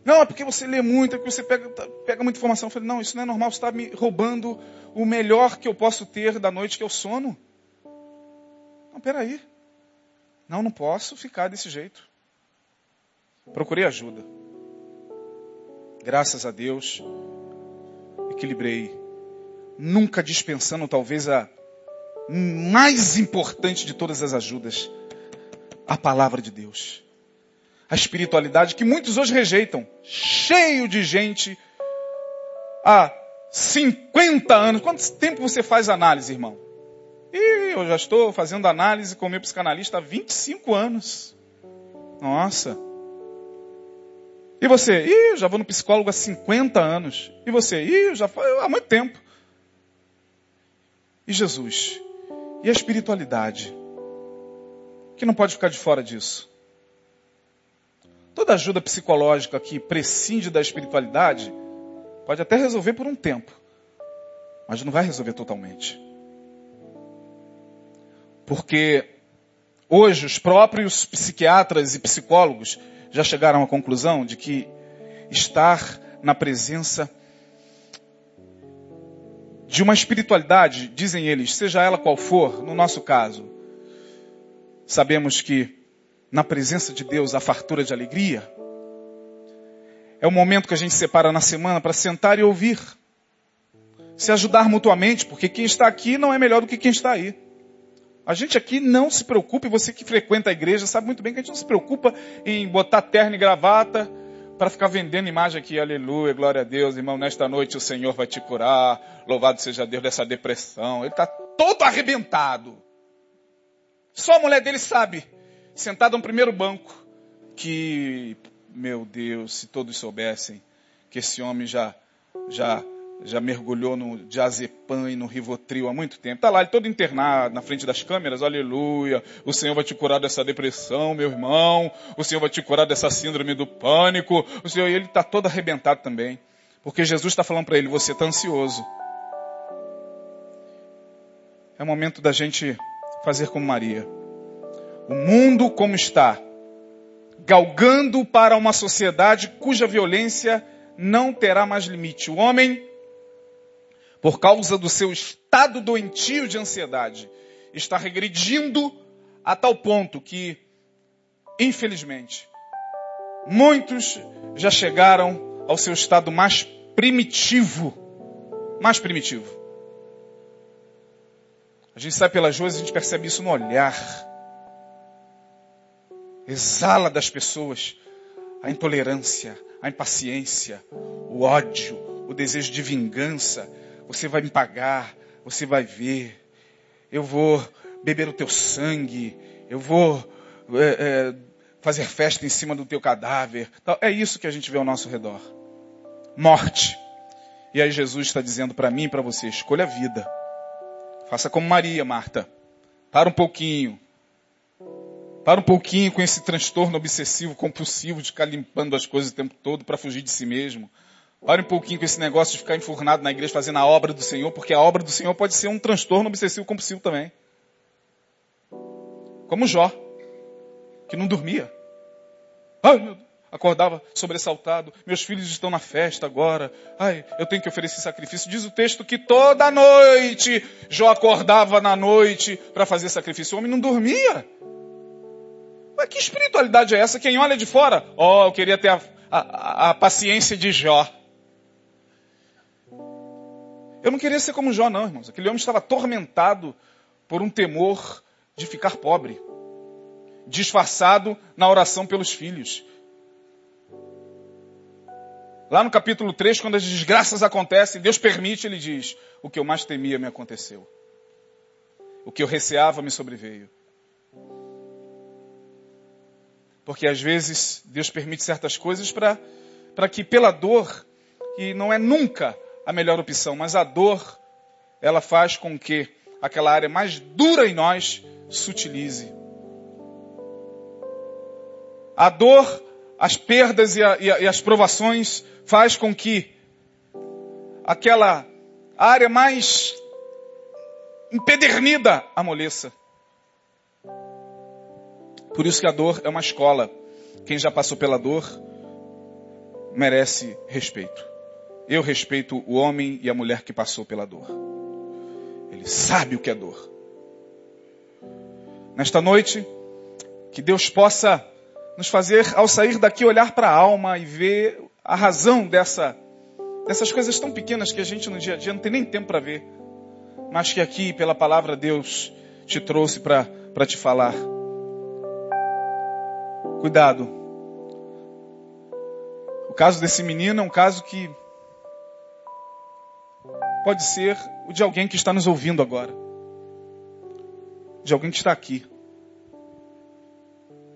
Não, é porque você lê muito, é porque você pega, pega muita informação. Eu falei, não, isso não é normal, você está me roubando o melhor que eu posso ter da noite, que é o sono. Não, peraí. Não, não posso ficar desse jeito. Procurei ajuda. Graças a Deus, equilibrei. Nunca dispensando talvez a mais importante de todas as ajudas, a palavra de Deus. A espiritualidade que muitos hoje rejeitam. Cheio de gente há 50 anos. Quanto tempo você faz análise, irmão? E eu já estou fazendo análise com meu psicanalista há 25 anos. Nossa. E você? Ih, já vou no psicólogo há 50 anos. E você? Ih, já foi há muito tempo. E Jesus? E a espiritualidade? Que não pode ficar de fora disso. Toda ajuda psicológica que prescinde da espiritualidade pode até resolver por um tempo, mas não vai resolver totalmente. Porque hoje os próprios psiquiatras e psicólogos já chegaram à conclusão de que estar na presença de uma espiritualidade, dizem eles, seja ela qual for, no nosso caso, sabemos que na presença de Deus há fartura de alegria. É o momento que a gente separa na semana para sentar e ouvir. Se ajudar mutuamente, porque quem está aqui não é melhor do que quem está aí. A gente aqui não se preocupa, e você que frequenta a igreja sabe muito bem que a gente não se preocupa em botar terno e gravata para ficar vendendo imagem aqui. Aleluia, glória a Deus, irmão. Nesta noite o Senhor vai te curar. Louvado seja Deus dessa depressão. Ele está todo arrebentado. Só a mulher dele sabe, sentada no primeiro banco, que, meu Deus, se todos soubessem que esse homem já, já já mergulhou no diazepam e no rivotril há muito tempo. Está lá, ele todo internado, na frente das câmeras, aleluia. O Senhor vai te curar dessa depressão, meu irmão. O Senhor vai te curar dessa síndrome do pânico. O Senhor, e ele está todo arrebentado também. Porque Jesus está falando para ele, você está ansioso. É o momento da gente fazer como Maria. O mundo como está, galgando para uma sociedade cuja violência não terá mais limite. O homem por causa do seu estado doentio de ansiedade, está regredindo a tal ponto que, infelizmente, muitos já chegaram ao seu estado mais primitivo. Mais primitivo. A gente sai pelas ruas e a gente percebe isso no olhar. Exala das pessoas a intolerância, a impaciência, o ódio, o desejo de vingança. Você vai me pagar, você vai ver. Eu vou beber o teu sangue, eu vou é, é, fazer festa em cima do teu cadáver. É isso que a gente vê ao nosso redor. Morte. E aí Jesus está dizendo para mim e para você, escolha a vida. Faça como Maria, Marta. Para um pouquinho. Para um pouquinho com esse transtorno obsessivo, compulsivo de ficar limpando as coisas o tempo todo para fugir de si mesmo. Pare um pouquinho com esse negócio de ficar enfurnado na igreja fazendo a obra do Senhor, porque a obra do Senhor pode ser um transtorno obsessivo compulsivo também. Como Jó, que não dormia. Ai, meu Deus. Acordava sobressaltado. Meus filhos estão na festa agora. Ai, eu tenho que oferecer sacrifício. Diz o texto que toda noite Jó acordava na noite para fazer sacrifício. O homem não dormia. Mas que espiritualidade é essa? Quem olha de fora, ó, oh, eu queria ter a, a, a paciência de Jó. Eu não queria ser como Jó, não, irmãos. Aquele homem estava atormentado por um temor de ficar pobre, disfarçado na oração pelos filhos. Lá no capítulo 3, quando as desgraças acontecem, Deus permite, ele diz: O que eu mais temia me aconteceu. O que eu receava me sobreveio. Porque às vezes Deus permite certas coisas para que pela dor, que não é nunca a melhor opção, mas a dor, ela faz com que aquela área mais dura em nós sutilize. A dor, as perdas e, a, e, a, e as provações faz com que aquela área mais empedernida amoleça. Por isso que a dor é uma escola. Quem já passou pela dor merece respeito. Eu respeito o homem e a mulher que passou pela dor. Ele sabe o que é dor. Nesta noite, que Deus possa nos fazer, ao sair daqui, olhar para a alma e ver a razão dessa, dessas coisas tão pequenas que a gente no dia a dia não tem nem tempo para ver, mas que aqui, pela palavra, Deus te trouxe para te falar. Cuidado. O caso desse menino é um caso que pode ser o de alguém que está nos ouvindo agora. De alguém que está aqui.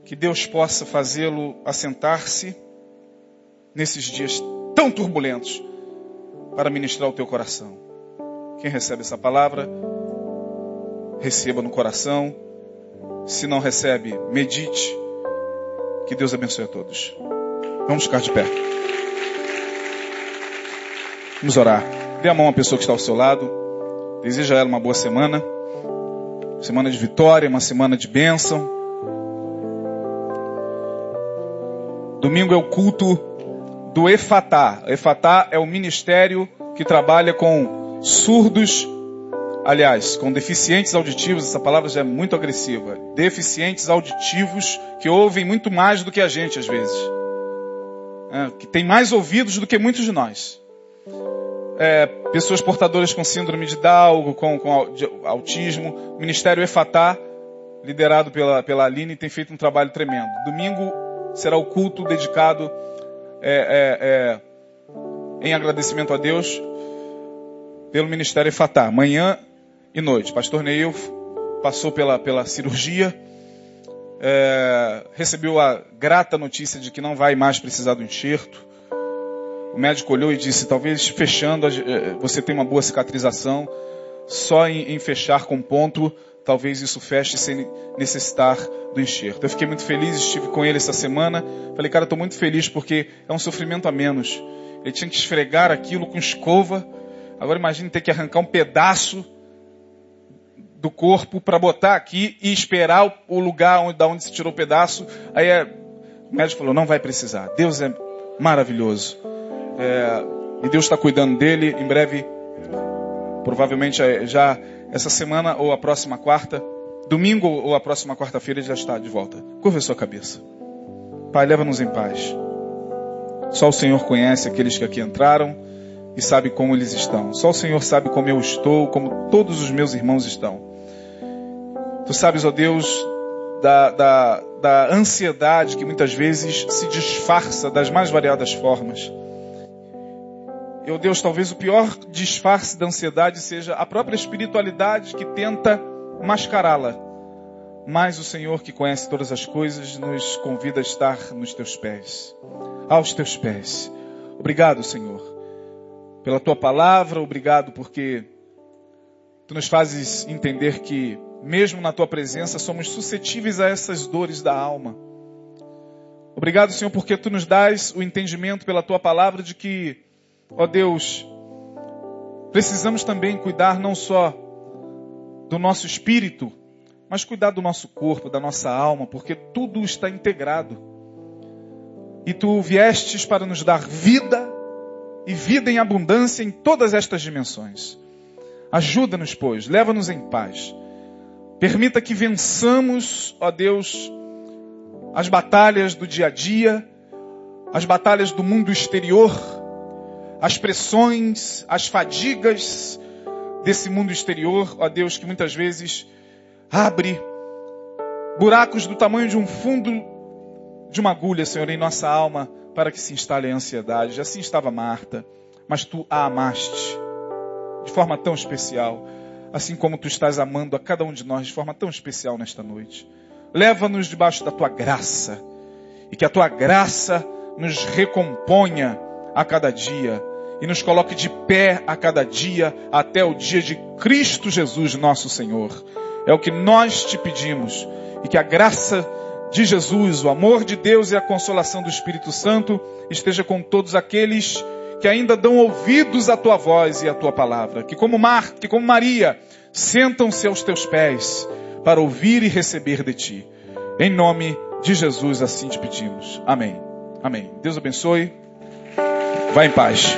Que Deus possa fazê-lo assentar-se nesses dias tão turbulentos para ministrar o teu coração. Quem recebe essa palavra, receba no coração. Se não recebe, medite. Que Deus abençoe a todos. Vamos ficar de pé. Vamos orar. Dê a mão à pessoa que está ao seu lado. Deseja a ela uma boa semana. Semana de vitória, uma semana de bênção. Domingo é o culto do Efatá. Efatá é o ministério que trabalha com surdos, aliás, com deficientes auditivos. Essa palavra já é muito agressiva. Deficientes auditivos que ouvem muito mais do que a gente às vezes. É, que tem mais ouvidos do que muitos de nós é, pessoas portadoras com síndrome de Down, com, com autismo. O Ministério EFATÁ, liderado pela, pela Aline, tem feito um trabalho tremendo. Domingo será o culto dedicado é, é, é em agradecimento a Deus pelo Ministério EFATÁ. Manhã e noite. Pastor Neil passou pela, pela cirurgia, é, recebeu a grata notícia de que não vai mais precisar do enxerto. O médico olhou e disse: talvez fechando eh, você tem uma boa cicatrização, só em, em fechar com ponto, talvez isso feche sem necessitar do enxerto. Eu fiquei muito feliz, estive com ele essa semana. Falei, cara, estou muito feliz porque é um sofrimento a menos. Ele tinha que esfregar aquilo com escova. Agora imagine ter que arrancar um pedaço do corpo para botar aqui e esperar o lugar onde, da onde se tirou o pedaço. Aí é, o médico falou, não vai precisar. Deus é maravilhoso. É, e Deus está cuidando dele. Em breve, provavelmente é, já essa semana ou a próxima quarta, domingo ou a próxima quarta-feira, ele já está de volta. Curva a sua cabeça. Pai, leva-nos em paz. Só o Senhor conhece aqueles que aqui entraram e sabe como eles estão. Só o Senhor sabe como eu estou, como todos os meus irmãos estão. Tu sabes, ó Deus, da, da, da ansiedade que muitas vezes se disfarça das mais variadas formas. Eu, Deus, talvez o pior disfarce da ansiedade seja a própria espiritualidade que tenta mascará-la. Mas o Senhor, que conhece todas as coisas, nos convida a estar nos teus pés, aos teus pés. Obrigado, Senhor, pela tua palavra, obrigado porque tu nos fazes entender que, mesmo na tua presença, somos suscetíveis a essas dores da alma. Obrigado, Senhor, porque tu nos dás o entendimento pela tua palavra de que Ó Deus, precisamos também cuidar não só do nosso espírito, mas cuidar do nosso corpo, da nossa alma, porque tudo está integrado. E tu viestes para nos dar vida e vida em abundância em todas estas dimensões. Ajuda-nos, pois, leva-nos em paz. Permita que vençamos, ó Deus, as batalhas do dia a dia, as batalhas do mundo exterior, as pressões, as fadigas desse mundo exterior, ó Deus, que muitas vezes abre buracos do tamanho de um fundo de uma agulha, Senhor, em nossa alma, para que se instale a ansiedade. Assim estava Marta, mas tu a amaste de forma tão especial, assim como tu estás amando a cada um de nós de forma tão especial nesta noite. Leva-nos debaixo da tua graça e que a tua graça nos recomponha a cada dia e nos coloque de pé a cada dia até o dia de Cristo Jesus, nosso Senhor. É o que nós te pedimos e que a graça de Jesus, o amor de Deus e a consolação do Espírito Santo esteja com todos aqueles que ainda dão ouvidos à tua voz e à tua palavra. Que como Mar, que como Maria, sentam-se aos teus pés para ouvir e receber de ti. Em nome de Jesus assim te pedimos. Amém. Amém. Deus abençoe. Vá em paz.